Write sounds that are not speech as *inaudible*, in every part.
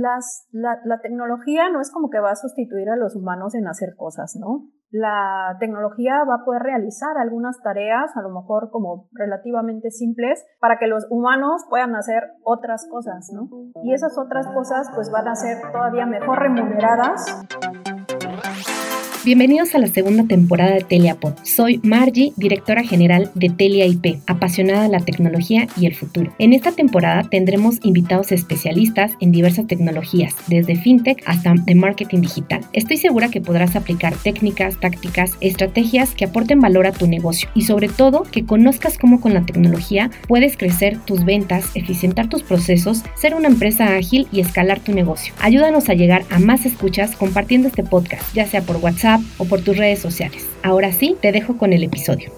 las, la, la, tecnología no es como que va a sustituir a los humanos en hacer cosas, ¿no? La tecnología va a poder realizar algunas tareas, a lo mejor como relativamente simples, para que los humanos puedan hacer otras cosas, ¿no? Y esas otras cosas pues van a ser todavía mejor remuneradas. Bienvenidos a la segunda temporada de TeliaPod. Soy Margie, directora general de Telia IP, apasionada de la tecnología y el futuro. En esta temporada tendremos invitados especialistas en diversas tecnologías, desde fintech hasta de marketing digital. Estoy segura que podrás aplicar técnicas, tácticas, estrategias que aporten valor a tu negocio y sobre todo que conozcas cómo con la tecnología puedes crecer tus ventas, eficientar tus procesos, ser una empresa ágil y escalar tu negocio. Ayúdanos a llegar a más escuchas compartiendo este podcast, ya sea por WhatsApp, o por tus redes sociales. Ahora sí, te dejo con el episodio.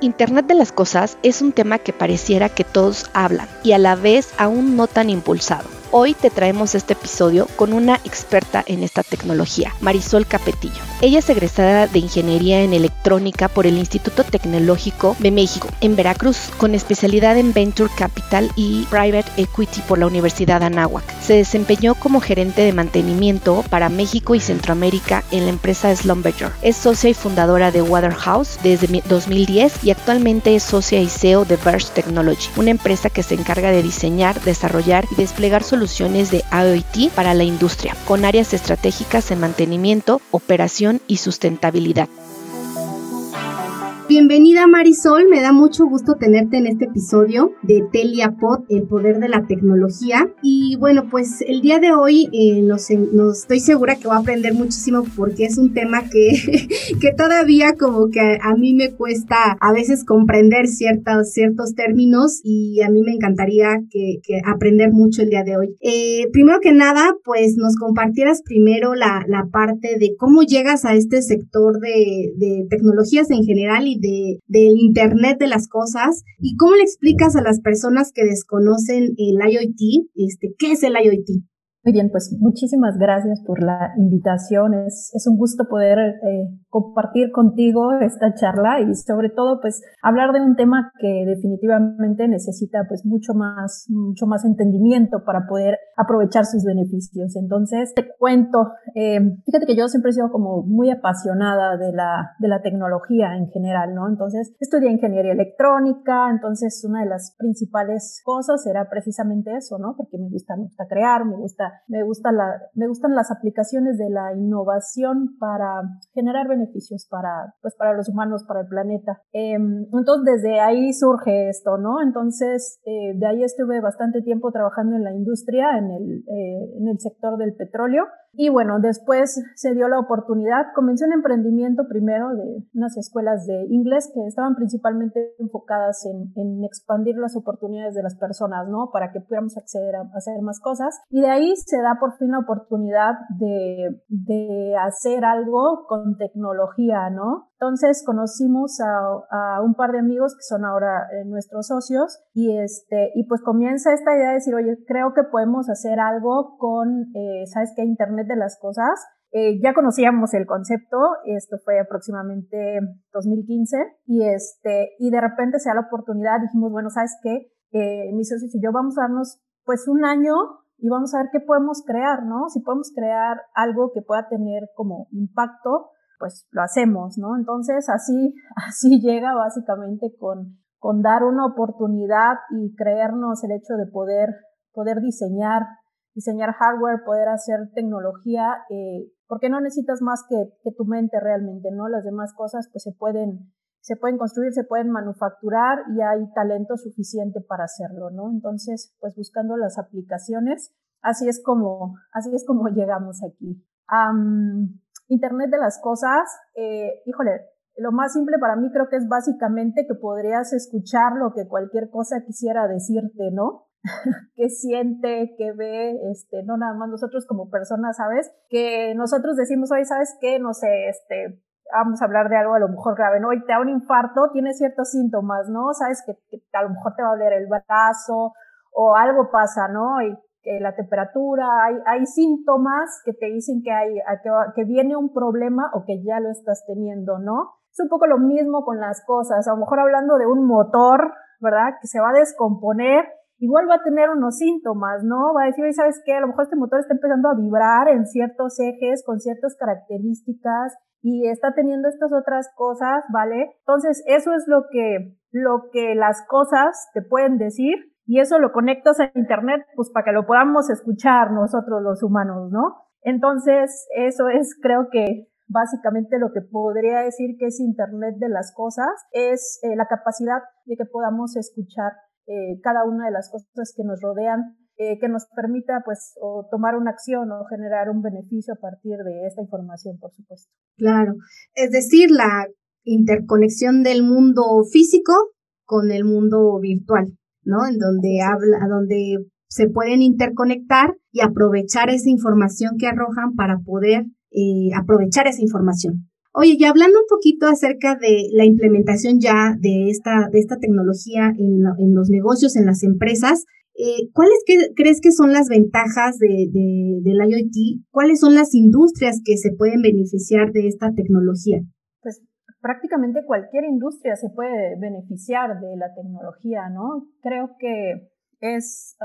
Internet de las Cosas es un tema que pareciera que todos hablan y a la vez aún no tan impulsado. Hoy te traemos este episodio con una experta en esta tecnología, Marisol Capetillo. Ella es egresada de Ingeniería en Electrónica por el Instituto Tecnológico de México en Veracruz, con especialidad en Venture Capital y Private Equity por la Universidad Anáhuac. Se desempeñó como gerente de mantenimiento para México y Centroamérica en la empresa Slumberger. Es socia y fundadora de Waterhouse desde 2010 y actualmente es socia y CEO de Verge Technology, una empresa que se encarga de diseñar, desarrollar y desplegar soluciones soluciones de IoT para la industria, con áreas estratégicas en mantenimiento, operación y sustentabilidad. Bienvenida Marisol, me da mucho gusto tenerte en este episodio de TeliaPod, el poder de la tecnología. Y bueno, pues el día de hoy eh, nos, estoy segura que voy a aprender muchísimo porque es un tema que, *laughs* que todavía como que a, mí me cuesta a veces comprender ciertos, ciertos términos y a mí me encantaría que, aprender mucho el día de hoy. Eh, primero que nada, pues nos compartieras primero la, la, parte de cómo llegas a este sector de, de tecnologías en general y de, del Internet de las cosas y cómo le explicas a las personas que desconocen el IoT, este, ¿qué es el IoT? Muy bien, pues muchísimas gracias por la invitación. Es, es un gusto poder eh, compartir contigo esta charla y sobre todo pues hablar de un tema que definitivamente necesita pues mucho más, mucho más entendimiento para poder aprovechar sus beneficios. Entonces te cuento, eh, fíjate que yo siempre he sido como muy apasionada de la, de la tecnología en general, ¿no? Entonces estudié ingeniería electrónica, entonces una de las principales cosas era precisamente eso, ¿no? Porque me gusta, me gusta crear, me gusta me, gusta la, me gustan las aplicaciones de la innovación para generar beneficios para, pues, para los humanos, para el planeta. Em, entonces, desde ahí surge esto, ¿no? Entonces, eh, de ahí estuve bastante tiempo trabajando en la industria, en el, eh, en el sector del petróleo. Y bueno, después se dio la oportunidad, comencé un emprendimiento primero de unas escuelas de inglés que estaban principalmente enfocadas en, en expandir las oportunidades de las personas, ¿no? Para que pudiéramos acceder a, hacer más cosas. Y de ahí se da por fin la oportunidad de, de hacer algo con tecnología, ¿no? Entonces conocimos a, a, un par de amigos que son ahora eh, nuestros socios y este y pues comienza esta idea de decir, oye, creo que podemos hacer algo con, eh, ¿sabes qué? Internet de las cosas. Eh, ya conocíamos el concepto, esto fue aproximadamente 2015 y este y de repente se da la oportunidad, dijimos, bueno, ¿sabes qué? mis socios y yo vamos a darnos pues un año y vamos a ver qué podemos crear, ¿no? Si podemos crear algo que pueda tener como impacto pues lo hacemos, ¿no? Entonces así, *laughs* así llega básicamente con, con dar una oportunidad y creernos el hecho de poder, poder diseñar, diseñar hardware, poder hacer tecnología, eh, porque no necesitas más que, que tu mente realmente, ¿no? Las demás cosas pues se pueden, se pueden construir, se pueden manufacturar y hay talento suficiente para hacerlo, ¿no? Entonces, pues buscando las aplicaciones, así es como, así es como llegamos aquí. Internet de las cosas, eh, híjole, lo más simple para mí creo que es básicamente que podrías escuchar lo que cualquier cosa quisiera decirte, ¿no? *laughs* qué siente, qué ve, este, no nada más nosotros como personas, ¿sabes? Que nosotros decimos, hoy, ¿sabes qué? No sé, este, vamos a hablar de algo a lo mejor grave, ¿no? Hoy te da un infarto, tiene ciertos síntomas, ¿no? Sabes que, a lo mejor te va a doler el brazo o algo pasa, ¿no? Y que la temperatura, hay, hay síntomas que te dicen que, hay, que, viene un problema o que ya lo estás teniendo, ¿no? Es un poco lo mismo con las cosas, a lo mejor hablando de un motor, ¿verdad? Que se va a descomponer igual va a tener unos síntomas, ¿no? Va a decir, ¿sabes qué? A lo mejor este motor está empezando a vibrar en ciertos ejes con ciertas características y está teniendo estas otras cosas, ¿vale? Entonces, eso es lo que, lo que las cosas te pueden decir y eso lo conectas a internet, pues para que lo podamos escuchar nosotros los humanos, ¿no? Entonces, eso es, creo que básicamente lo que podría decir que es Internet de las cosas, es eh, la capacidad de que podamos escuchar eh, cada una de las cosas que nos rodean eh, que nos permita pues tomar una acción o generar un beneficio a partir de esta información, por supuesto. Claro, es decir, la interconexión del mundo físico con el mundo virtual, En donde habla, donde se pueden interconectar y aprovechar esa información que arrojan para poder eh, aprovechar esa información. Oye, y hablando un poquito acerca de la implementación ya de esta, de esta tecnología en, en los negocios, en las empresas, eh, ¿Cuáles crees que son las ventajas de, del IoT? ¿Cuáles son las industrias que se pueden beneficiar de esta tecnología? Prácticamente cualquier industria se puede beneficiar de la tecnología, ¿no? Creo que es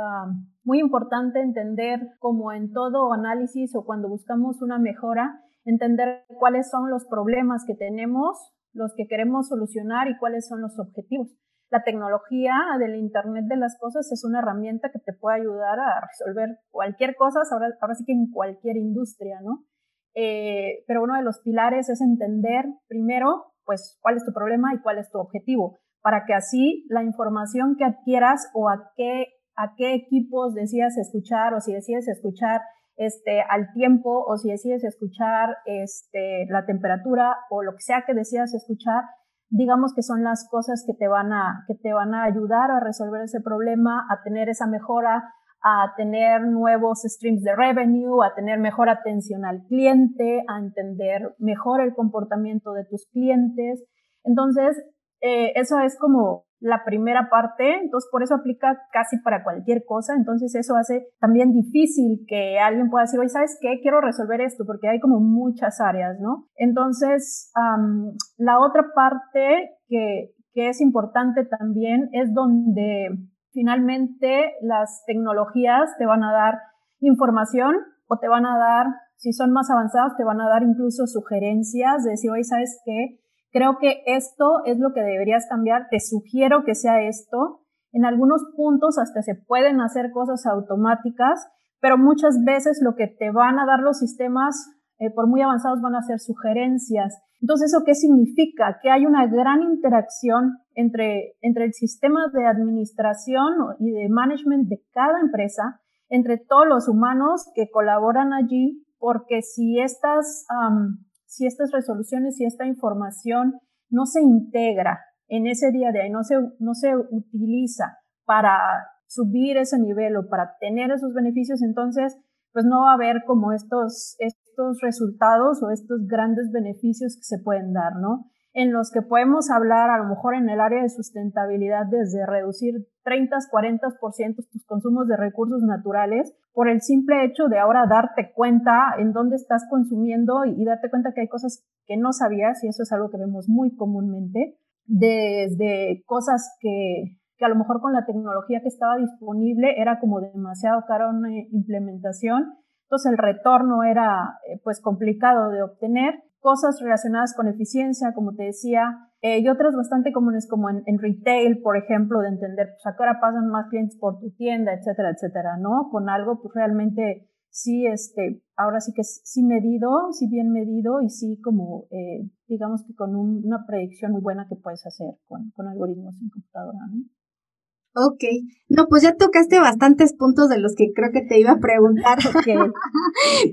muy importante entender, como en todo análisis o cuando buscamos una mejora, entender cuáles son los problemas que tenemos, los que queremos solucionar y cuáles son los objetivos la tecnología del Internet de las Cosas es una herramienta que te puede ayudar a resolver cualquier cosa, ahora sí que en cualquier industria, ¿no? Eh, pero uno de los pilares es entender primero, pues, cuál es tu problema y cuál es tu objetivo, para que así la información que adquieras o a qué, a qué equipos decidas escuchar o si decides escuchar este, al tiempo o si decides escuchar este, la temperatura o lo que sea que decidas escuchar, digamos que son las cosas que te van a, que te van a ayudar a resolver ese problema, a tener esa mejora, a tener nuevos streams de revenue, a tener mejor atención al cliente, a entender mejor el comportamiento de tus clientes. Entonces, eh, eso es como la primera parte, entonces por eso aplica casi para cualquier cosa, entonces eso hace también difícil que alguien pueda decir, oye, ¿sabes qué? Quiero resolver esto, porque hay como muchas áreas, ¿no? Entonces, la otra parte que, que es importante también es donde finalmente las tecnologías te van a dar información o te van a dar, si son más avanzadas, te van a dar incluso sugerencias de decir, oye, ¿sabes qué? Creo que esto es lo que deberías cambiar. Te sugiero que sea esto. En algunos puntos hasta se pueden hacer cosas automáticas, pero muchas veces lo que te van a dar los sistemas, eh, por muy avanzados, van a ser sugerencias. Entonces, ¿eso qué significa? Que hay una gran interacción entre, entre el sistema de administración y de management de cada empresa, entre todos los humanos que colaboran allí, porque si estas si estas resoluciones y esta información no se integra en ese día de ahí, no se, no se utiliza para subir ese nivel o para tener esos beneficios, entonces pues no va a haber como estos, estos resultados o estos grandes beneficios que se pueden dar, ¿no? En los que podemos hablar a lo mejor en el área de sustentabilidad desde reducir 30, 40% tus consumos de recursos naturales por el simple hecho de ahora darte cuenta en dónde estás consumiendo y, darte cuenta que hay cosas que no sabías y eso es algo que vemos muy comúnmente, desde cosas que, que a lo mejor con la tecnología que estaba disponible era como demasiado cara una implementación, entonces el retorno era eh, pues complicado de obtener cosas relacionadas con eficiencia, como te decía, eh, y otras bastante comunes como en, retail, por ejemplo, de entender, pues a qué hora pasan más clientes por tu tienda, etcétera, etcétera, ¿no? Con algo, pues realmente sí, este, ahora sí que sí medido, sí bien medido y sí como, eh, digamos que con una predicción muy buena que puedes hacer con, con algoritmos en computadora, ¿no? Ok, no, pues ya tocaste bastantes puntos de los que creo que te iba a preguntar. *laughs*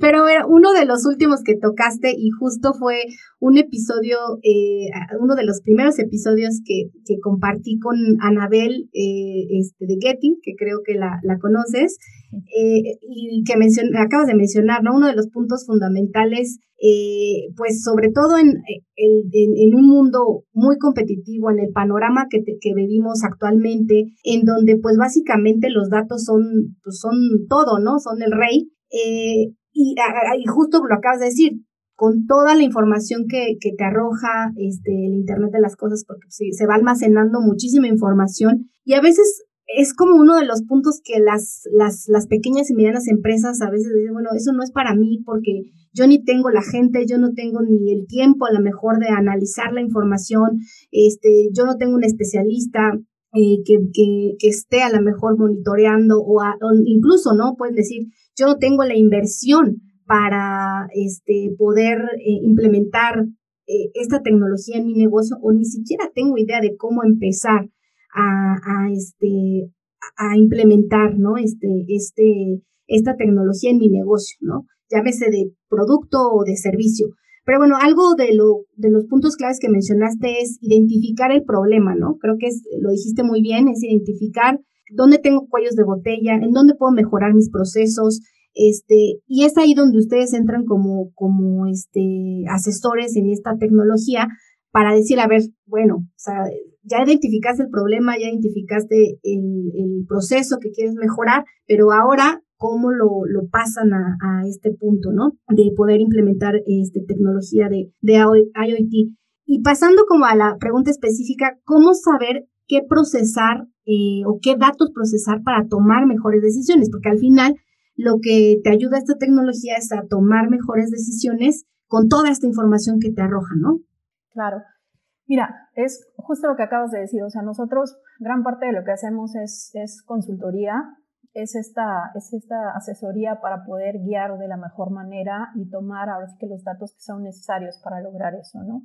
Pero uno de los últimos que tocaste y justo fue un episodio, eh, uno de los primeros episodios que, que compartí con Anabel eh, este, de Getting, que creo que la, la conoces, eh, y que acabas de mencionar, ¿no? Uno de los puntos fundamentales, eh, pues sobre todo en, en, un mundo muy competitivo, en el panorama que, que vivimos actualmente, en donde pues básicamente los datos son, pues, son todo, ¿no? Son el rey. Eh, y, y, justo lo acabas de decir, con toda la información que, que te arroja este, el Internet de las Cosas, porque sí, se va almacenando muchísima información y a veces es como uno de los puntos que las, las, las pequeñas y medianas empresas a veces dicen, bueno, eso no es para mí porque yo ni tengo la gente, yo no tengo ni el tiempo a lo mejor de analizar la información, este, yo no tengo un especialista eh, que, que, esté a lo mejor monitoreando o, incluso, ¿no? Pueden decir, yo no tengo la inversión para este, poder eh, implementar eh, esta tecnología en mi negocio o ni siquiera tengo idea de cómo empezar a, a, este, a implementar, ¿no? Este, este, esta tecnología en mi negocio, ¿no? Llámese de producto o de servicio. Pero bueno, algo de, lo, de los puntos claves que mencionaste es identificar el problema, ¿no? Creo que es, lo dijiste muy bien, es identificar dónde tengo cuellos de botella, en dónde puedo mejorar mis procesos, este, y es ahí donde ustedes entran como, como este, asesores en esta tecnología para decir, a ver, bueno, o sea, ya identificaste el problema, ya identificaste el, proceso que quieres mejorar, pero ahora, ¿cómo lo, lo pasan a, este punto, ¿no? De poder implementar este, tecnología de, de IoT. Y pasando como a la pregunta específica, ¿cómo saber qué procesar eh, o qué datos procesar para tomar mejores decisiones? Porque al final lo que te ayuda esta tecnología es a tomar mejores decisiones con toda esta información que te arroja, ¿no? Claro. Mira, es justo lo que acabas de decir. O sea, nosotros, gran parte de lo que hacemos es, consultoría, es esta, es esta asesoría para poder guiar de la mejor manera y tomar ahora sí que los datos que son necesarios para lograr eso, ¿no?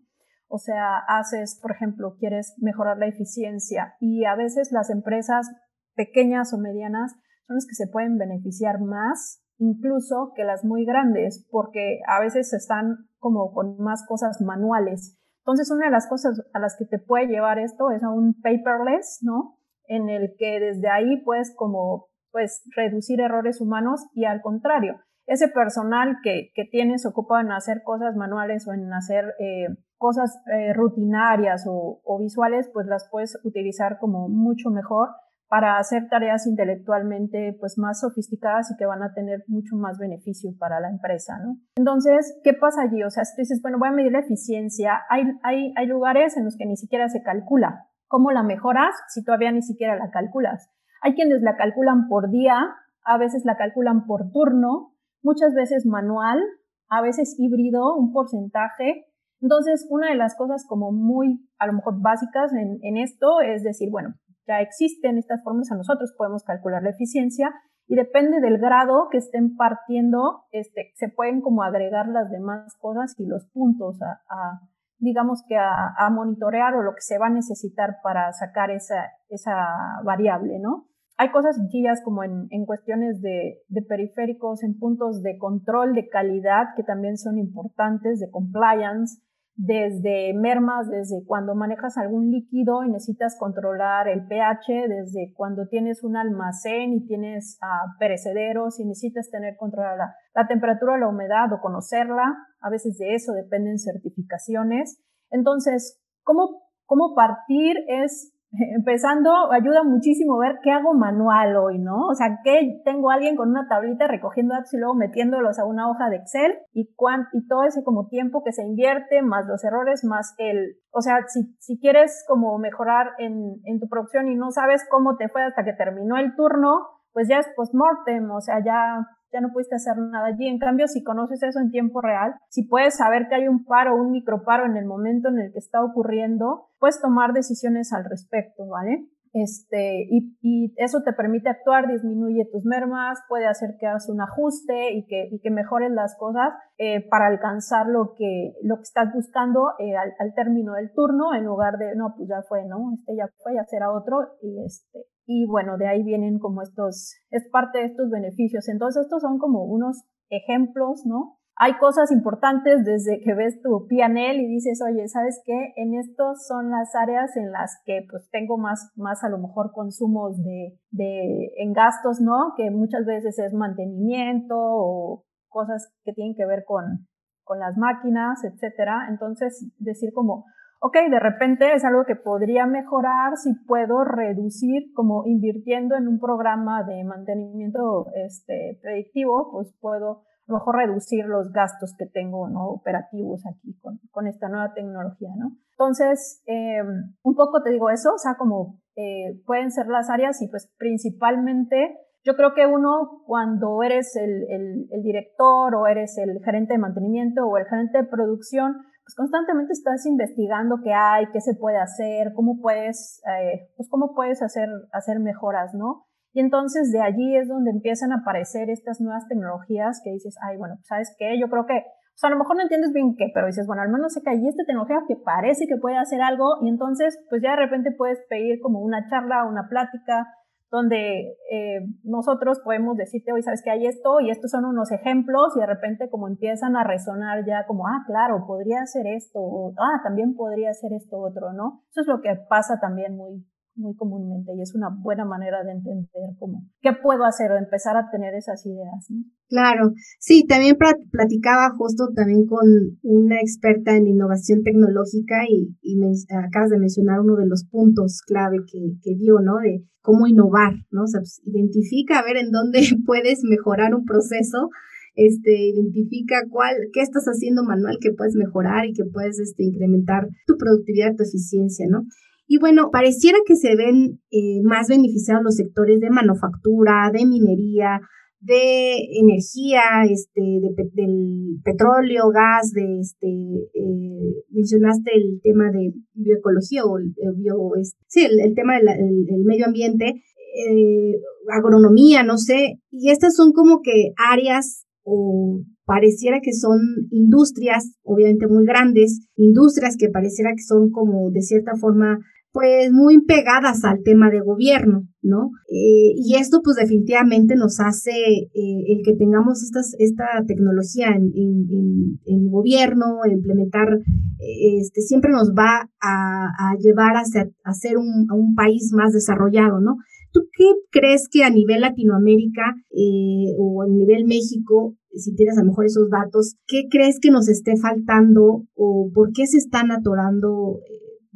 O sea, haces, por ejemplo, quieres mejorar la eficiencia y a veces las empresas pequeñas o medianas son las que se pueden beneficiar más incluso que las muy grandes, porque a veces están como con más cosas manuales. Entonces, una de las cosas a las que te puede llevar esto es a un paperless, ¿no? En el que desde ahí puedes como, pues, reducir errores humanos y al contrario, ese personal que, que tienes ocupado en hacer cosas manuales o en hacer eh, cosas eh, rutinarias o, o visuales, pues las puedes utilizar como mucho mejor para hacer tareas intelectualmente pues más sofisticadas y que van a tener mucho más beneficio para la empresa, ¿no? Entonces, ¿qué pasa allí? O sea, si tú dices, bueno, voy a medir la eficiencia, hay, hay, hay lugares en los que ni siquiera se calcula. ¿Cómo la mejoras si todavía ni siquiera la calculas? Hay quienes la calculan por día, a veces la calculan por turno, muchas veces manual, a veces híbrido, un porcentaje. Entonces, una de las cosas como muy, a lo mejor básicas en, en esto es decir, bueno, ya existen estas fórmulas, a nosotros podemos calcular la eficiencia y depende del grado que estén partiendo, este, se pueden como agregar las demás cosas y los puntos a, digamos que a, a, monitorear o lo que se va a necesitar para sacar esa, esa variable, ¿no? Hay cosas sencillas como en, en cuestiones de, de, periféricos, en puntos de control de calidad que también son importantes, de compliance, desde mermas, desde cuando manejas algún líquido y necesitas controlar el pH, desde cuando tienes un almacén y tienes uh, perecederos y necesitas tener controlada la, la temperatura, la humedad o conocerla, a veces de eso dependen certificaciones. Entonces, ¿cómo, cómo partir es empezando, ayuda muchísimo ver qué hago manual hoy, ¿no? O sea, que tengo alguien con una tablita recogiendo datos y luego metiéndolos a una hoja de Excel y, y todo ese como tiempo que se invierte, más los errores, más el, o sea, si, si quieres como mejorar en, en tu producción y no sabes cómo te fue hasta que terminó el turno, pues ya es post-mortem, o sea, ya ya no pudiste hacer nada allí. En cambio, si conoces eso en tiempo real, si puedes saber que hay un paro un microparo en el momento en el que está ocurriendo, puedes tomar decisiones al respecto, ¿vale? Este, y, y, eso te permite actuar, disminuye tus mermas, puede hacer que hagas un ajuste y que, y que mejores las cosas eh, para alcanzar lo que, lo que estás buscando eh, al, al, término del turno, en lugar de, no, pues ya fue, ¿no? Este ya fue, ya será otro, y este, y bueno, de ahí vienen como estos, es parte de estos beneficios. Entonces, estos son como unos ejemplos, ¿no? Hay cosas importantes desde que ves tu PNL y dices, oye, ¿sabes qué? En estos son las áreas en las que pues tengo más, más a lo mejor consumos de, de, en gastos, ¿no? Que muchas veces es mantenimiento o cosas que tienen que ver con, con las máquinas, etcétera. Entonces, decir como, ok, de repente es algo que podría mejorar si puedo reducir, como invirtiendo en un programa de mantenimiento este, predictivo, pues puedo a lo mejor reducir los gastos que tengo ¿no? operativos aquí con, con esta nueva tecnología, ¿no? Entonces, eh, un poco te digo eso, o sea, como eh, pueden ser las áreas y pues principalmente yo creo que uno cuando eres el, el, director o eres el gerente de mantenimiento o el gerente de producción, pues constantemente estás investigando qué hay, qué se puede hacer, cómo puedes, eh, pues cómo puedes hacer, hacer mejoras, ¿no? Y entonces de allí es donde empiezan a aparecer estas nuevas tecnologías que dices, ay, bueno, pues, ¿sabes qué? Yo creo que, o sea, a lo mejor no entiendes bien qué, pero dices, bueno, al menos sé que hay esta tecnología que parece que puede hacer algo y entonces, pues ya de repente puedes pedir como una charla, una plática, donde eh, nosotros podemos decirte, hoy sabes que hay esto y estos son unos ejemplos y de repente como empiezan a resonar ya como, ah, claro, podría ser esto, o ah, también podría ser esto otro, ¿no? Eso es lo que pasa también muy, muy comúnmente y es una buena manera de entender cómo, qué puedo hacer o empezar a tener esas ideas. ¿no? Claro, sí, también platicaba justo también con una experta en innovación tecnológica y, me acabas de mencionar uno de los puntos clave que, que dio, ¿no? De cómo innovar, ¿no? O sea, pues, identifica a ver en dónde *laughs* puedes mejorar un proceso este, identifica cuál, qué estás haciendo manual que puedes mejorar y que puedes este, incrementar tu productividad, tu eficiencia, ¿no? Y bueno, pareciera que se ven eh, más beneficiados los sectores de manufactura, de minería, de energía, este, de, del petróleo, gas, de este, eh, mencionaste el tema de bioecología o el, bio, sí, el, tema del medio ambiente, eh, agronomía, no sé, y estas son como que áreas o pareciera que son industrias, obviamente muy grandes, industrias que pareciera que son como de cierta forma pues muy pegadas al tema de gobierno, ¿no? Eh, y esto pues definitivamente nos hace eh, el que tengamos estas, esta tecnología en, en, en, gobierno, implementar, este, siempre nos va a, llevar hacia, a ser un, un país más desarrollado, ¿no? ¿Tú qué crees que a nivel Latinoamérica eh, o a nivel México, si tienes a lo mejor esos datos, qué crees que nos esté faltando o por qué se están atorando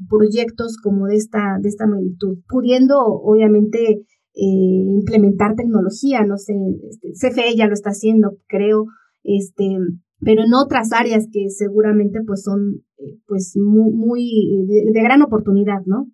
proyectos como de esta, de esta magnitud, pudiendo obviamente eh, implementar tecnología, no sé, este, CFE ya lo está haciendo, creo, este, pero en otras áreas que seguramente pues son eh, pues muy, muy de, gran oportunidad, ¿no?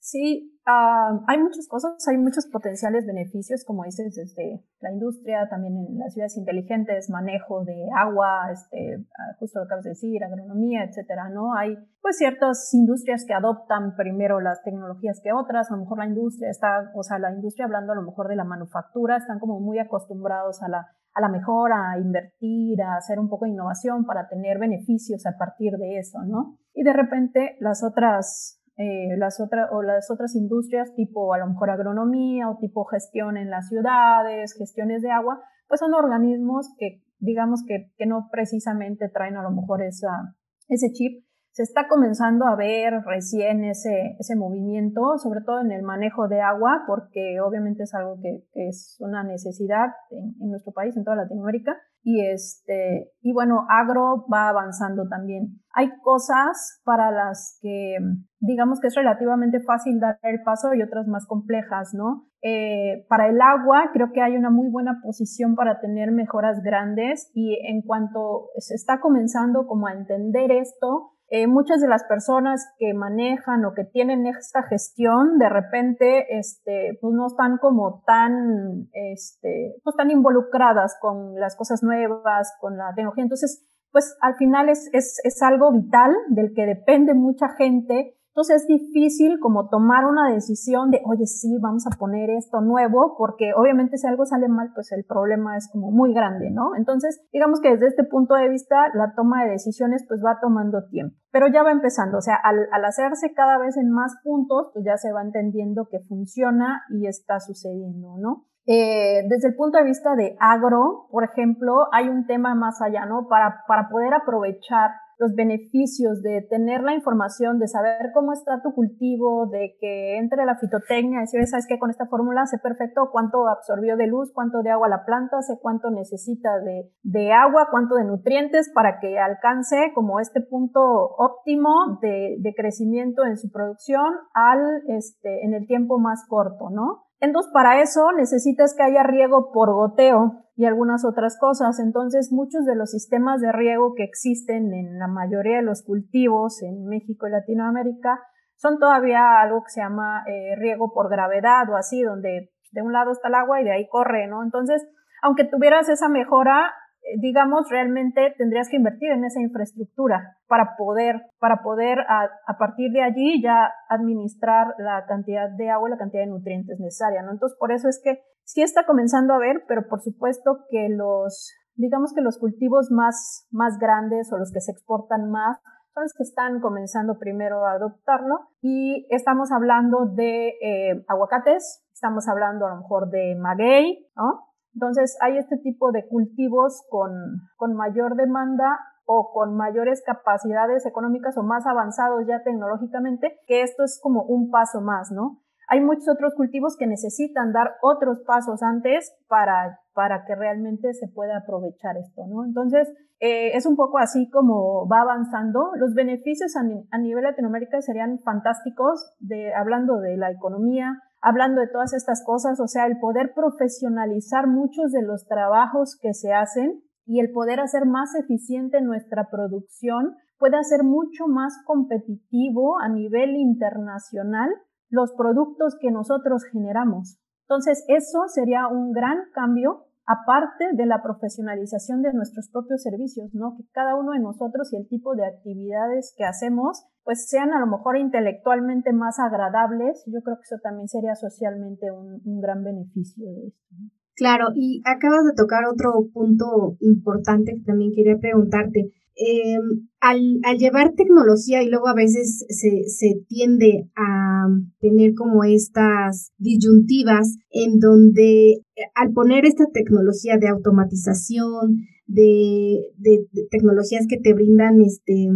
Sí, Ah, hay muchas cosas, hay muchos potenciales beneficios, como dices, desde la industria, también en las ciudades inteligentes, manejo de agua, este, ah, justo lo acabas de decir, agronomía, etcétera, ¿no? Hay pues ciertas industrias que adoptan primero las tecnologías que otras, a lo mejor la industria está, o sea, la industria hablando a lo mejor de la manufactura, están como muy acostumbrados a la, a la mejora, a invertir, a hacer un poco de innovación para tener beneficios a partir de eso, ¿no? Y de repente las otras eh, las otras o las otras industrias tipo a lo mejor agronomía o tipo gestión en las ciudades, gestiones de agua, pues son organismos que digamos que, que no precisamente traen a lo mejor esa, ese chip. Se está comenzando a ver recién ese, ese movimiento, sobre todo en el manejo de agua, porque obviamente es algo que, que es una necesidad en, en, nuestro país, en toda Latinoamérica. Y, este, y bueno, agro va avanzando también. Hay cosas para las que digamos que es relativamente fácil dar el paso y otras más complejas, ¿no? Eh, para el agua creo que hay una muy buena posición para tener mejoras grandes y en cuanto se está comenzando como a entender esto, eh, muchas de las personas que manejan o que tienen esta gestión de repente este, pues no están como tan, este, pues tan involucradas con las cosas nuevas, con la tecnología. Entonces, pues al final es, es, es algo vital del que depende mucha gente entonces es difícil como tomar una decisión de, oye, sí, vamos a poner esto nuevo, porque obviamente si algo sale mal, pues el problema es como muy grande, ¿no? Entonces, digamos que desde este punto de vista, la toma de decisiones pues va tomando tiempo, pero ya va empezando, o sea, al, hacerse cada vez en más puntos, pues ya se va entendiendo que funciona y está sucediendo, ¿no? Eh, desde el punto de vista de agro, por ejemplo, hay un tema más allá, ¿no? Para, para poder aprovechar los beneficios de tener la información, de saber cómo está tu cultivo, de que entre la fitotecnia, decir, sabes que con esta fórmula sé perfecto cuánto absorbió de luz, cuánto de agua la planta, sé cuánto necesita de, de agua, cuánto de nutrientes para que alcance como este punto óptimo de, de crecimiento en su producción al, este, en el tiempo más corto, ¿no? Entonces, para eso necesitas que haya riego por goteo y algunas otras cosas. Entonces, muchos de los sistemas de riego que existen en la mayoría de los cultivos en México y Latinoamérica son todavía algo que se llama eh, riego por gravedad o así, donde de un lado está el agua y de ahí corre, ¿no? Entonces, aunque tuvieras esa mejora, digamos, realmente tendrías que invertir en esa infraestructura para poder, para poder a, a, partir de allí ya administrar la cantidad de agua y la cantidad de nutrientes necesaria, ¿no? Entonces, por eso es que sí está comenzando a ver, pero por supuesto que los, digamos que los cultivos más, más grandes o los que se exportan más son los que están comenzando primero a adoptarlo y estamos hablando de eh, aguacates, estamos hablando a lo mejor de maguey, ¿no? Entonces hay este tipo de cultivos con, con mayor demanda o con mayores capacidades económicas o más avanzados ya tecnológicamente, que esto es como un paso más, ¿no? Hay muchos otros cultivos que necesitan dar otros pasos antes para, para que realmente se pueda aprovechar esto, ¿no? Entonces, eh, es un poco así como va avanzando. Los beneficios a, a, nivel Latinoamérica serían fantásticos, de, hablando de la economía, hablando de todas estas cosas, o sea, el poder profesionalizar muchos de los trabajos que se hacen y el poder hacer más eficiente nuestra producción puede hacer mucho más competitivo a nivel internacional los productos que nosotros generamos. Entonces, eso sería un gran cambio aparte de la profesionalización de nuestros propios servicios, ¿no? Que cada uno de nosotros y el tipo de actividades que hacemos, pues sean a lo mejor intelectualmente más agradables. Yo creo que eso también sería socialmente un, gran beneficio de esto. Claro, y acabas de tocar otro punto importante que también quería preguntarte. Eh, al, al, llevar tecnología y luego a veces se, se, tiende a tener como estas disyuntivas en donde eh, al poner esta tecnología de automatización, de, de, de tecnologías que te brindan este,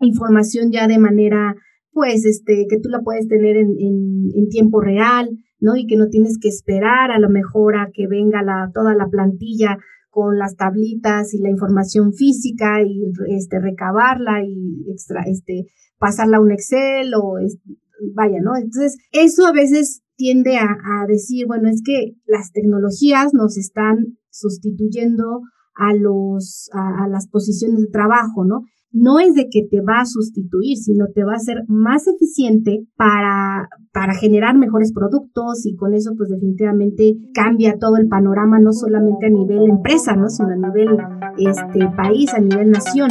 información ya de manera, pues, este, que tú la puedes tener en, en, en tiempo real, ¿no? Y que no tienes que esperar a lo mejor a que venga la, toda la plantilla con las tablitas y la información física y este recabarla y extra este pasarla a un Excel o vaya, ¿no? Entonces, eso a veces tiende a, a, decir, bueno, es que las tecnologías nos están sustituyendo a los a, a las posiciones de trabajo, ¿no? No es de que te va a sustituir, sino te va a hacer más eficiente para, para generar mejores productos y con eso pues definitivamente cambia todo el panorama, no solamente a nivel empresa, ¿no? sino a nivel este, país, a nivel nación.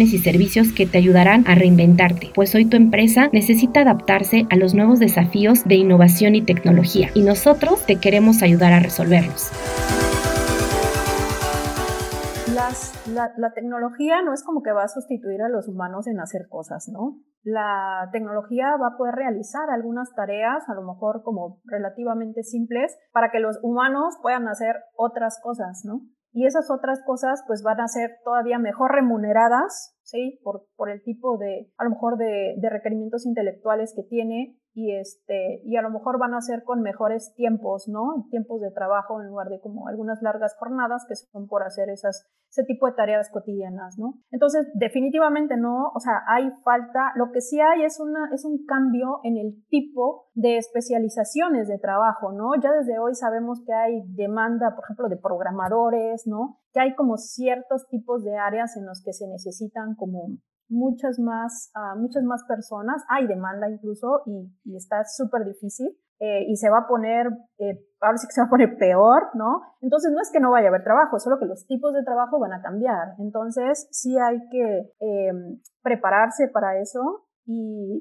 y servicios que te ayudarán a reinventarte, pues hoy tu empresa necesita adaptarse a los nuevos desafíos de innovación y tecnología y nosotros te queremos ayudar a resolverlos. la, la, tecnología no es como que va a sustituir a los humanos en hacer cosas, ¿no? La tecnología va a poder realizar algunas tareas, a lo mejor como relativamente simples, para que los humanos puedan hacer otras cosas, ¿no? Y esas otras cosas pues van a ser todavía mejor remuneradas, ¿sí? Por, el tipo de, a lo mejor de, de requerimientos intelectuales que tiene y este y a lo mejor van a ser con mejores tiempos, ¿no? Tiempos de trabajo en lugar de como algunas largas jornadas que son por hacer esas ese tipo de tareas cotidianas, ¿no? Entonces, definitivamente no, o sea, hay falta, lo que sí hay es una es un cambio en el tipo de especializaciones de trabajo, ¿no? Ya desde hoy sabemos que hay demanda, por ejemplo, de programadores, ¿no? Que hay como ciertos tipos de áreas en los que se necesitan como muchas más, uh, muchas más personas, hay demanda incluso y, está súper difícil eh, y se va a poner, eh, ahora sí que se va a poner peor, ¿no? Entonces no es que no vaya a haber trabajo, solo que los tipos de trabajo van a cambiar. Entonces sí hay que eh, prepararse para eso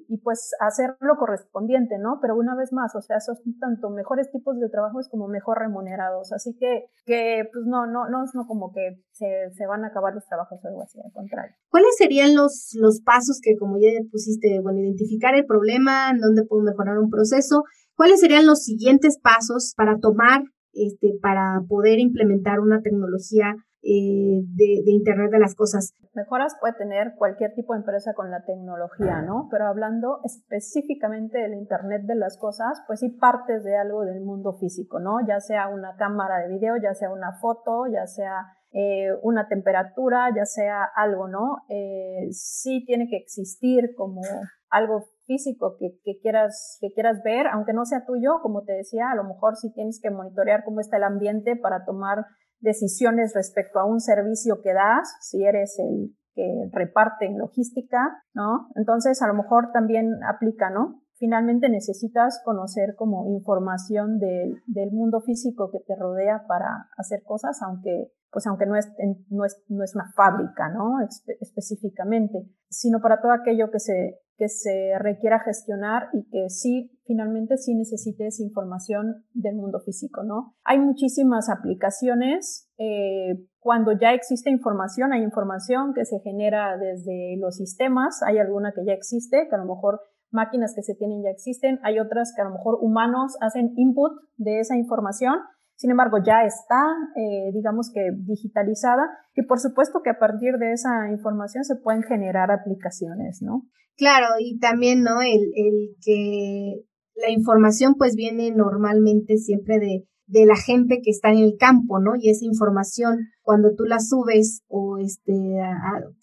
y, pues hacer lo correspondiente, ¿no? Pero una vez más, o sea, son tanto mejores tipos de trabajos como mejor remunerados, así que, que pues no, no, no es no como que se, se, van a acabar los trabajos o algo así, al contrario. ¿Cuáles serían los, los pasos que, como ya pusiste, bueno, identificar el problema, en dónde puedo mejorar un proceso, cuáles serían los siguientes pasos para tomar, este, para poder implementar una tecnología eh, de, Internet de las Cosas. Mejoras puede tener cualquier tipo de empresa con la tecnología, ¿no? Pero hablando específicamente del Internet de las Cosas, pues sí partes de algo del mundo físico, ¿no? Ya sea una cámara de video, ya sea una foto, ya sea eh, una temperatura, ya sea algo, ¿no? Eh, sí tiene que existir como algo físico que, quieras, que quieras ver, aunque no sea tuyo, como te decía, a lo mejor sí tienes que monitorear cómo está el ambiente para tomar decisiones respecto a un servicio que das, si eres el que reparte en logística, ¿no? Entonces, a lo mejor también aplica, ¿no? Finalmente necesitas conocer como información del, del mundo físico que te rodea para hacer cosas, aunque pues aunque no es, no es, no es una fábrica, ¿no? específicamente, sino para todo aquello que se, que se requiera gestionar y que sí, finalmente sí necesites información del mundo físico, ¿no? Hay muchísimas aplicaciones. Eh, cuando ya existe información, hay información que se genera desde los sistemas, hay alguna que ya existe, que a lo mejor máquinas que se tienen ya existen, hay otras que a lo mejor humanos hacen input de esa información sin embargo, ya está, eh, digamos que digitalizada y por supuesto que a partir de esa información se pueden generar aplicaciones, ¿no? Claro, y también, ¿no? El, el que la información pues viene normalmente siempre de, de la gente que está en el campo, ¿no? Y esa información, cuando tú la subes o este,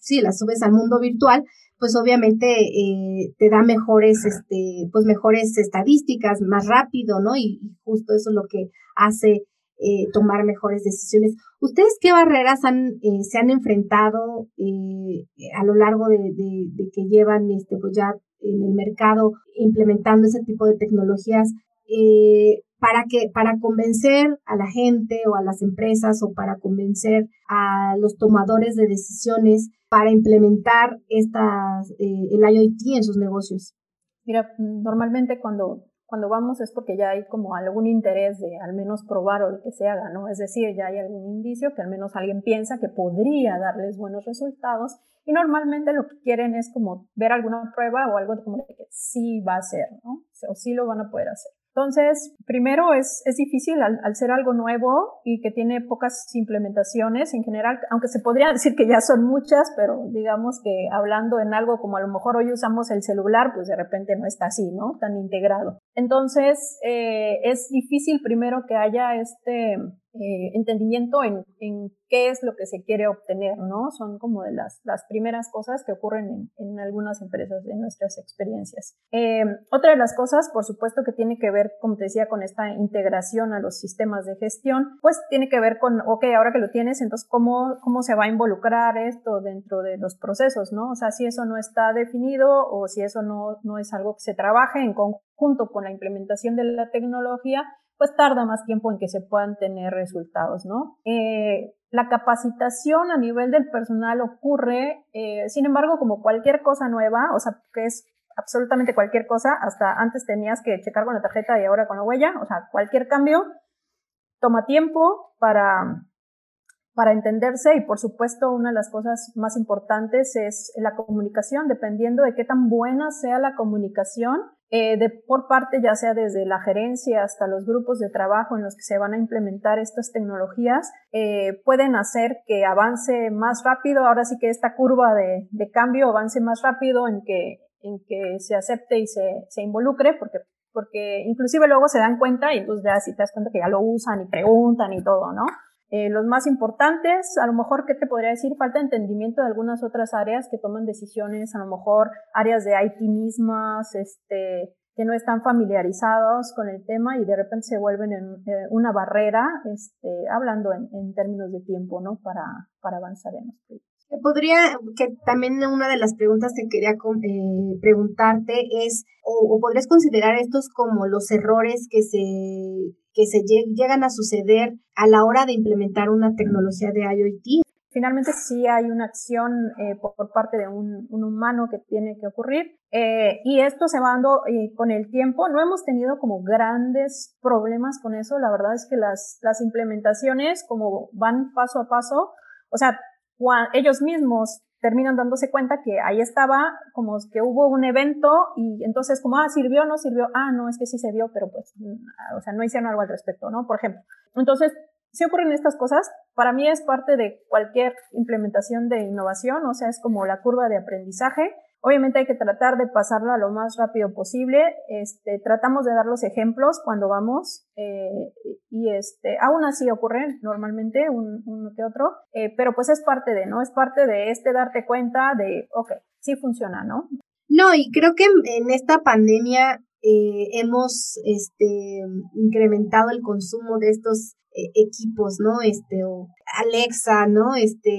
sí, la subes al mundo virtual, pues obviamente eh, te da mejores, este, pues mejores estadísticas, más rápido, ¿no? Y, justo eso es lo que hace eh, tomar mejores decisiones. ¿Ustedes qué barreras han, eh, se han enfrentado a lo largo de, que llevan, este, pues ya en el mercado implementando ese tipo de tecnologías? para que para convencer a la gente o a las empresas o para convencer a los tomadores de decisiones para implementar estas, eh, el IoT en sus negocios? Mira, normalmente cuando, cuando vamos es porque ya hay como algún interés de al menos probar o de que se haga, ¿no? Es decir, ya hay algún indicio que al menos alguien piensa que podría darles buenos resultados y normalmente lo que quieren es como ver alguna prueba o algo como de que sí va a ser, ¿no? O sí lo van a poder hacer. Entonces, primero es, es difícil al, ser algo nuevo y que tiene pocas implementaciones en general, aunque se podría *laughs* decir que ya son muchas, pero digamos que hablando en algo como a lo mejor hoy usamos el celular, pues de repente no está así, ¿no? Tan integrado. Entonces, eh, es difícil primero que haya este eh, entendimiento en, en, qué es lo que se quiere obtener, ¿no? Son como de las, primeras cosas que ocurren en, en algunas empresas de nuestras experiencias. Eh, otra de las cosas, por supuesto, que tiene que ver, como te decía, con esta integración a los sistemas de gestión, pues tiene que ver con, ok, ahora que lo tienes, entonces, ¿cómo, cómo se va a involucrar esto dentro de los procesos, ¿no? O sea, si eso no está definido o si eso no, no es algo que se trabaje en conjunto con la implementación de la tecnología, pues tarda más tiempo en que se puedan tener resultados, ¿no? Eh, la capacitación a nivel del personal ocurre, eh, sin embargo, como cualquier cosa nueva, o sea, que es absolutamente cualquier cosa, hasta antes tenías que checar con la tarjeta y ahora con la huella, o sea, cualquier cambio toma tiempo para, para entenderse y por supuesto una de las cosas más importantes es la comunicación, dependiendo de qué tan buena sea la comunicación eh, de, por parte ya sea desde la gerencia hasta los grupos de trabajo en los que se van a implementar estas tecnologías, eh, pueden hacer que avance más rápido, ahora sí que esta curva de, de cambio avance más rápido en que, en que se acepte y se, se involucre, porque porque inclusive luego se dan cuenta y entonces ya si te das cuenta que ya lo usan y preguntan y todo, ¿no? Eh, los más importantes, a lo mejor, ¿qué te podría decir? Falta entendimiento de algunas otras áreas que toman decisiones, a lo mejor áreas de IT mismas, este, que no están familiarizados con el tema y de repente se vuelven en eh, una barrera, este, hablando en, términos de tiempo, ¿no? Para, para avanzar en los proyectos. Podría, que también una de las preguntas que quería eh, preguntarte es, o, o, podrías considerar estos como los errores que se, que se llegan a suceder a la hora de implementar una tecnología de IoT? Finalmente sí hay una acción eh, por, parte de un, un, humano que tiene que ocurrir eh, y esto se va dando eh, con el tiempo. No hemos tenido como grandes problemas con eso. La verdad es que las, las implementaciones como van paso a paso, o sea, ellos mismos terminan dándose cuenta que ahí estaba, como que hubo un evento y entonces como, ah, sirvió, no sirvió, ah, no, es que sí se vio, pero pues, o sea, no hicieron algo al respecto, ¿no? Por ejemplo. Entonces, si ocurren estas cosas, para mí es parte de cualquier implementación de innovación, o sea, es como la curva de aprendizaje. Obviamente hay que tratar de pasarla lo más rápido posible. Este, tratamos de dar los ejemplos cuando vamos eh, y este, aún así ocurre normalmente un, uno que otro, eh, pero pues es parte de, ¿no? Es parte de este darte cuenta de, ok, sí funciona, ¿no? No, y creo que en esta pandemia eh, hemos este, incrementado el consumo de estos eh, equipos, ¿no? Este, o Alexa, ¿no? Este,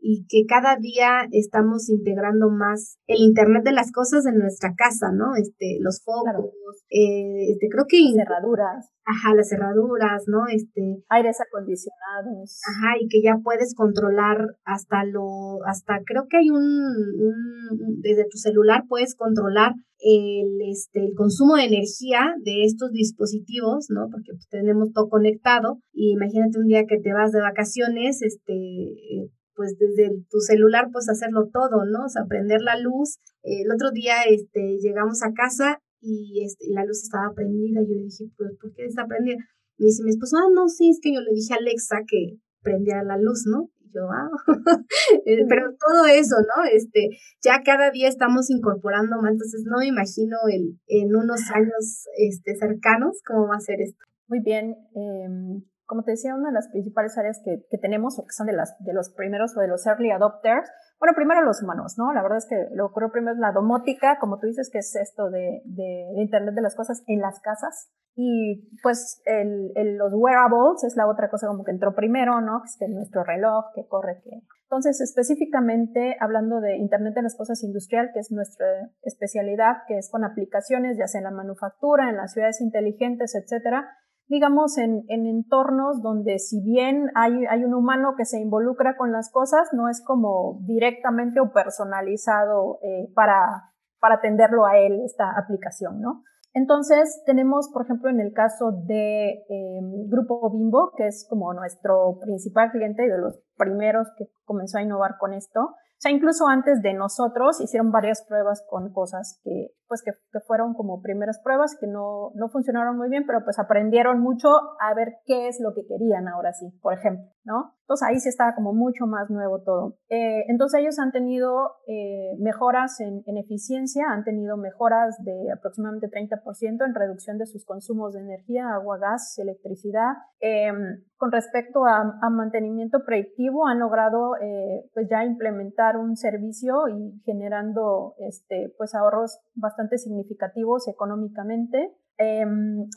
y que cada día estamos integrando más el Internet de las cosas en nuestra casa, ¿no? Este, los focos, eh, este, creo que... Cerraduras. Ajá, las cerraduras, ¿no? Este... Aires acondicionados. Ajá, y que ya puedes controlar hasta lo, hasta creo que hay un, un desde tu celular puedes controlar el, este, el consumo de energía de estos dispositivos, ¿no? Porque pues, tenemos todo conectado y imagínate un día que te vas de vacaciones, este, pues desde tu celular pues hacerlo todo, ¿no? O sea, prender la luz. El otro día este, llegamos a casa y este, la luz estaba prendida. Yo dije, pues, ¿por qué está prendida? Me dice mi esposo, ah, no, sí, es que yo le dije a Alexa que prendiera la luz, ¿no? Yo, ah, *laughs* pero todo eso, ¿no? Este, ya cada día estamos incorporando más, entonces no me imagino el, en unos años este, cercanos cómo va a ser esto. Muy bien, em, como te decía, una de las principales áreas que, que, tenemos o que son de, las, de los primeros o de los early adopters, bueno, primero los humanos, ¿no? La verdad es que lo que ocurrió primero es la domótica, como tú dices, que es esto de, de, Internet de las cosas en las casas. Y pues el, el, los wearables es la otra cosa como que entró primero, ¿no? Que es que nuestro reloj, que corre, que... Entonces, específicamente hablando de Internet de las cosas industrial, que es nuestra especialidad, que es con aplicaciones, ya sea en la manufactura, en las ciudades inteligentes, etcétera, digamos, en, en, entornos donde si bien hay, hay, un humano que se involucra con las cosas, no es como directamente o personalizado eh, para, para atenderlo a él esta aplicación, ¿no? Entonces, tenemos, por ejemplo, en el caso de eh, Grupo Bimbo, que es como nuestro principal cliente y de los primeros que comenzó a innovar con esto, sea, incluso antes de nosotros hicieron varias pruebas con cosas que, pues, que, que, fueron como primeras pruebas que no, no funcionaron muy bien, pero pues aprendieron mucho a ver qué es lo que querían ahora sí, por ejemplo, ¿no? Entonces ahí sí estaba como mucho más nuevo todo. Eh, entonces ellos han tenido eh, mejoras en, en, eficiencia, han tenido mejoras de aproximadamente 30% en reducción de sus consumos de energía, agua, gas, electricidad. Eh, con respecto a, a, mantenimiento predictivo, han logrado eh, pues ya implementar un servicio y generando este, pues ahorros bastante significativos económicamente. Eh,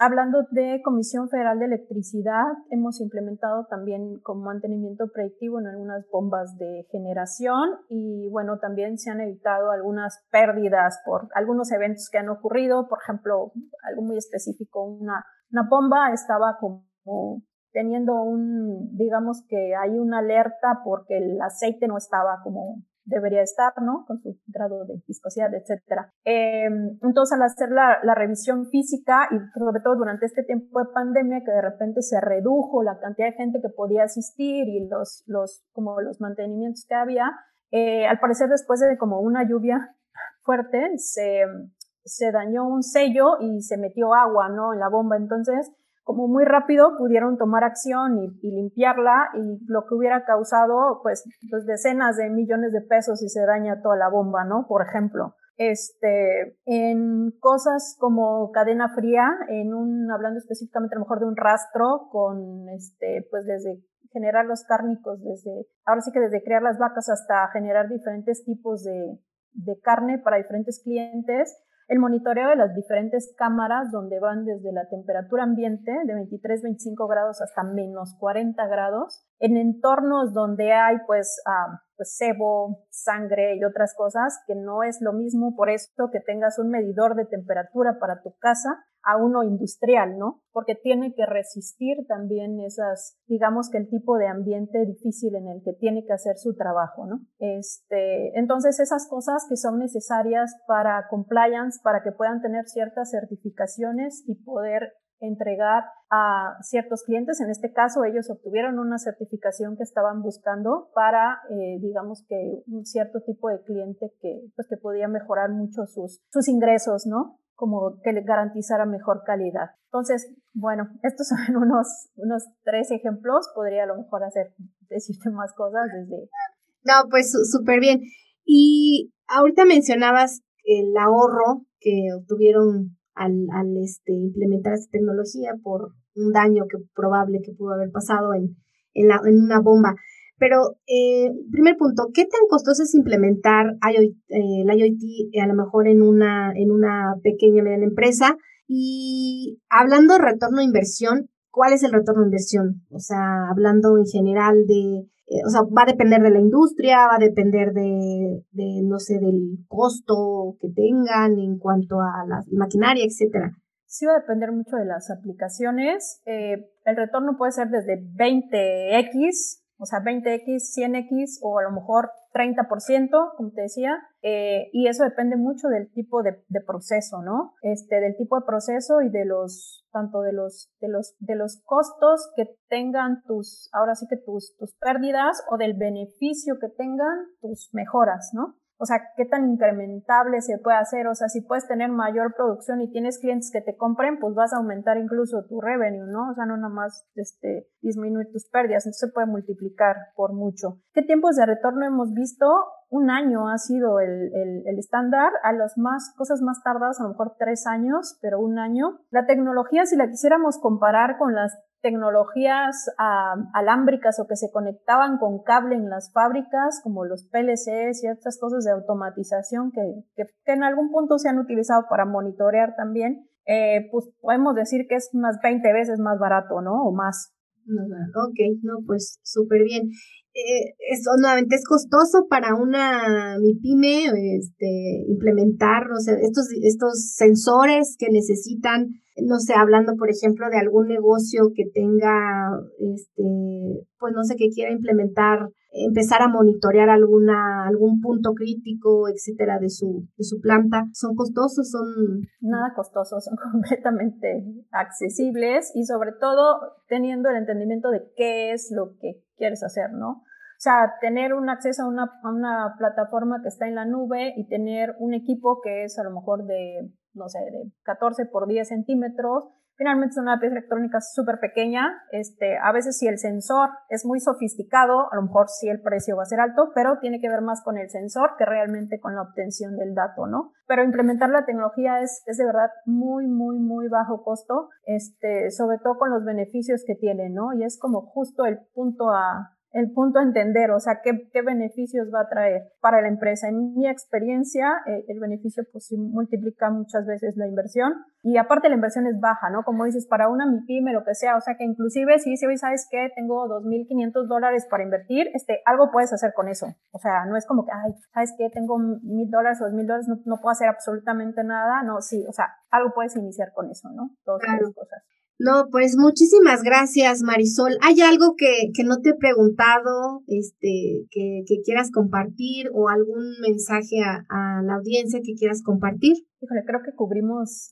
hablando de Comisión Federal de Electricidad, hemos implementado también con mantenimiento predictivo en algunas bombas de generación y bueno, también se han evitado algunas pérdidas por algunos eventos que han ocurrido, por ejemplo, algo muy específico, una, una bomba estaba como teniendo un, digamos que hay una alerta porque el aceite no estaba como debería estar, ¿no? Con su grado de viscosidad, etcétera. Eh, entonces, al hacer la, revisión física y sobre todo durante este tiempo de pandemia, que de repente se redujo la cantidad de gente que podía asistir y los, los, como los mantenimientos que había, eh, al parecer después de como una lluvia fuerte, se, se dañó un sello y se metió agua, ¿no? En la bomba. Entonces, como muy rápido pudieron tomar acción y, limpiarla y lo que hubiera causado pues, pues decenas de millones de pesos si se daña toda la bomba, ¿no? Por ejemplo. Este, en cosas como cadena fría, en un, hablando específicamente a lo mejor de un rastro con, este, pues desde generar los cárnicos, desde, ahora sí que desde crear las vacas hasta generar diferentes tipos de, de carne para diferentes clientes, el monitoreo de las diferentes cámaras donde van desde la temperatura ambiente de 23-25 grados hasta menos 40 grados, en entornos donde hay pues, uh, pues sebo, sangre y otras cosas, que no es lo mismo por esto que tengas un medidor de temperatura para tu casa a uno industrial, ¿no? Porque tiene que resistir también esas, digamos que el tipo de ambiente difícil en el que tiene que hacer su trabajo, ¿no? Este, entonces esas cosas que son necesarias para compliance, para que puedan tener ciertas certificaciones y poder entregar a ciertos clientes. En este caso, ellos obtuvieron una certificación que estaban buscando para, eh, digamos que un cierto tipo de cliente que, pues, que podía mejorar mucho sus, sus ingresos, ¿no? como que le garantizara mejor calidad. Entonces, bueno, estos *laughs* son unos, unos tres ejemplos. Podría a lo mejor hacer, decirte más cosas desde... No, pues súper bien. Y ahorita mencionabas el ahorro que obtuvieron al, este, implementar esta tecnología por un daño que probable que pudo haber pasado en, una bomba. Pero, eh, primer punto, ¿qué tan costoso es implementar IoT, eh, el IoT a lo mejor en una, en una pequeña, mediana empresa? Y hablando de retorno de inversión, ¿cuál es el retorno de inversión? O sea, hablando en general de, eh, o sea, va a depender de la industria, va a depender de, de, no sé, del costo que tengan en cuanto a la maquinaria, etcétera. Sí va a depender mucho de las aplicaciones. el retorno puede ser desde 20x o sea, 20x, 100x o a lo mejor 30%, como te decía, eh, y eso depende mucho del tipo de, proceso, ¿no? Este, del tipo de proceso y de los, tanto de los, de los, de los costos que tengan tus, ahora sí que tus, tus pérdidas o del beneficio que tengan tus mejoras, ¿no? O sea, qué tan incrementable se puede hacer. O sea, si puedes tener mayor producción y tienes clientes que te compren, pues vas a aumentar incluso tu revenue, ¿no? O sea, no nada más este, disminuir tus pérdidas. Entonces se puede multiplicar por mucho. ¿Qué tiempos de retorno hemos visto? Un año ha sido el, el, estándar. A las más, cosas más tardadas, a lo mejor tres años, pero un año. La tecnología, si la quisiéramos comparar con las tecnologías alámbricas o que se conectaban con cable en las fábricas, como los PLCs y otras cosas de automatización que, que, en algún punto se han utilizado para monitorear también, eh, pues podemos decir que es unas 20 veces más barato, ¿no? O más. Ok, no, pues súper bien. Eh, eso nuevamente es costoso para una MIPYME este, implementar, o sea, estos, estos sensores que necesitan no sé, hablando por ejemplo de algún negocio que tenga, este, pues no sé, que quiera implementar, empezar a monitorear alguna, algún punto crítico, etcétera, de su, de su planta, ¿son costosos? ¿Son...? Nada costosos, son *laughs* completamente accesibles y sobre todo teniendo el entendimiento de qué es lo que quieres hacer, ¿no? O sea, tener un acceso a una, a una plataforma que está en la nube y tener un equipo que es a lo mejor de no sé, de 14 por 10 centímetros. Finalmente es una pieza electrónica súper pequeña. Este, a veces si el sensor es muy sofisticado, a lo mejor sí el precio va a ser alto, pero tiene que ver más con el sensor que realmente con la obtención del dato, ¿no? Pero implementar la tecnología es, es de verdad muy, muy, muy bajo costo, este, sobre todo con los beneficios que tiene, ¿no? Y es como justo el punto a, el punto a entender, o sea, qué, qué, beneficios va a traer para la empresa. En mi experiencia, eh, el beneficio pues multiplica muchas veces la inversión y aparte la inversión es baja, ¿no? Como dices, para una MIPYME, lo que sea, o sea, que inclusive si dice, hoy sabes qué, tengo 2.500 dólares para invertir, este, algo puedes hacer con eso. O sea, no es como que, ay, sabes qué, tengo 1.000 dólares o 2.000 dólares, no, no, puedo hacer absolutamente nada. No, sí, o sea, algo puedes iniciar con eso, ¿no? Todas esas cosas. No, pues muchísimas gracias, Marisol. ¿Hay algo que, que no te he preguntado, este, que, que quieras compartir o algún mensaje a, a, la audiencia que quieras compartir? Híjole, creo que cubrimos,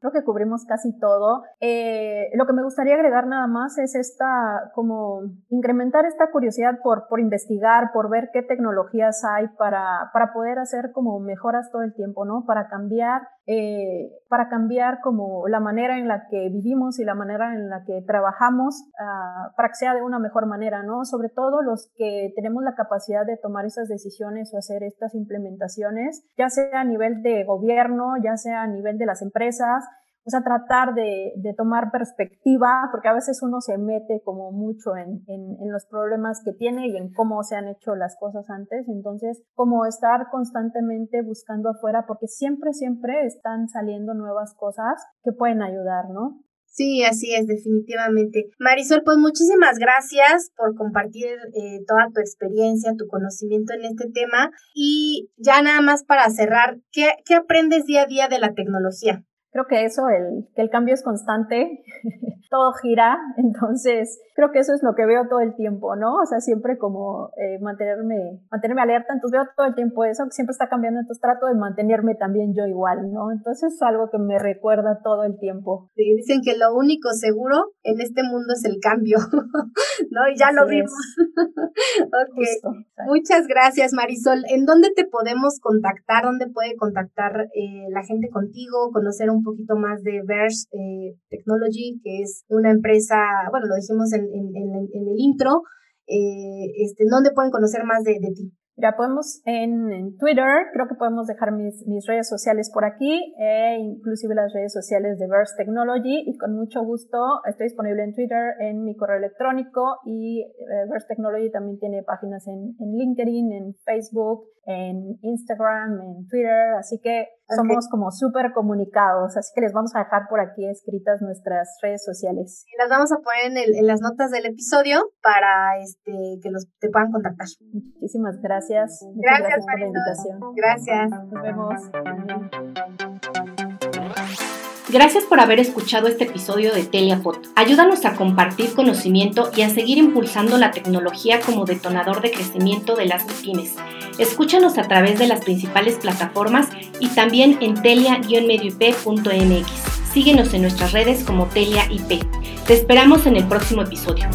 creo que cubrimos casi todo. Eh, lo que me gustaría agregar nada más es esta, como incrementar esta curiosidad por, por investigar, por ver qué tecnologías hay para, para poder hacer como mejoras todo el tiempo, ¿no? Para cambiar, eh, para cambiar como la manera en la que vivimos y la manera en la que trabajamos uh, para que sea de una mejor manera, ¿no? Sobre todo los que tenemos la capacidad de tomar esas decisiones o hacer estas implementaciones, ya sea a nivel de gobierno, ya sea a nivel de las empresas, o sea, tratar de, tomar perspectiva, porque a veces uno se mete como mucho en, en, los problemas que tiene y en cómo se han hecho las cosas antes. Entonces, como estar constantemente buscando afuera, porque siempre, siempre están saliendo nuevas cosas que pueden ayudar, ¿no? Sí, así es, definitivamente. Marisol, pues muchísimas gracias por compartir eh, toda tu experiencia, tu conocimiento en este tema. Y ya nada más para cerrar, ¿qué, qué aprendes día a día de la tecnología? Creo que eso, el, que el cambio es constante, *laughs* todo gira, entonces creo que eso es lo que veo todo el tiempo, ¿no? O sea, siempre como eh, mantenerme, mantenerme alerta, entonces veo todo el tiempo eso, que siempre está cambiando, entonces trato de mantenerme también yo igual, ¿no? Entonces es algo que me recuerda todo el tiempo. Sí, dicen que lo único seguro en este mundo es el cambio, *laughs* ¿no? Y ya lo vimos. *laughs* Muchas gracias, Marisol. ¿En dónde te podemos contactar? ¿Dónde puede contactar eh, la gente contigo? Conocer un poquito más de Verse eh, Technology, que es una empresa, bueno, lo dijimos en, el intro. Eh, este, ¿Dónde pueden conocer más de ti? Ya podemos en, Twitter, creo que podemos dejar mis, redes sociales por aquí, e inclusive las redes sociales de Verse Technology y con mucho gusto estoy disponible en Twitter, en mi correo electrónico y eh, Verse Technology también tiene páginas en, en LinkedIn, en Facebook, en Instagram, en Twitter, así que somos como súper comunicados, así que les vamos a dejar por aquí escritas nuestras redes sociales. Y las vamos a poner en, las notas del episodio para este, que los te puedan contactar. Muchísimas gracias. Muchas gracias, por la invitación. Gracias. Nos vemos. Gracias por haber escuchado este episodio de Teliapod. Ayúdanos a compartir conocimiento y a seguir impulsando la tecnología como detonador de crecimiento de las pymes. Escúchanos a través de las principales plataformas y también en telia-medioip.mx. Síguenos en nuestras redes como Telia IP. Te esperamos en el próximo episodio.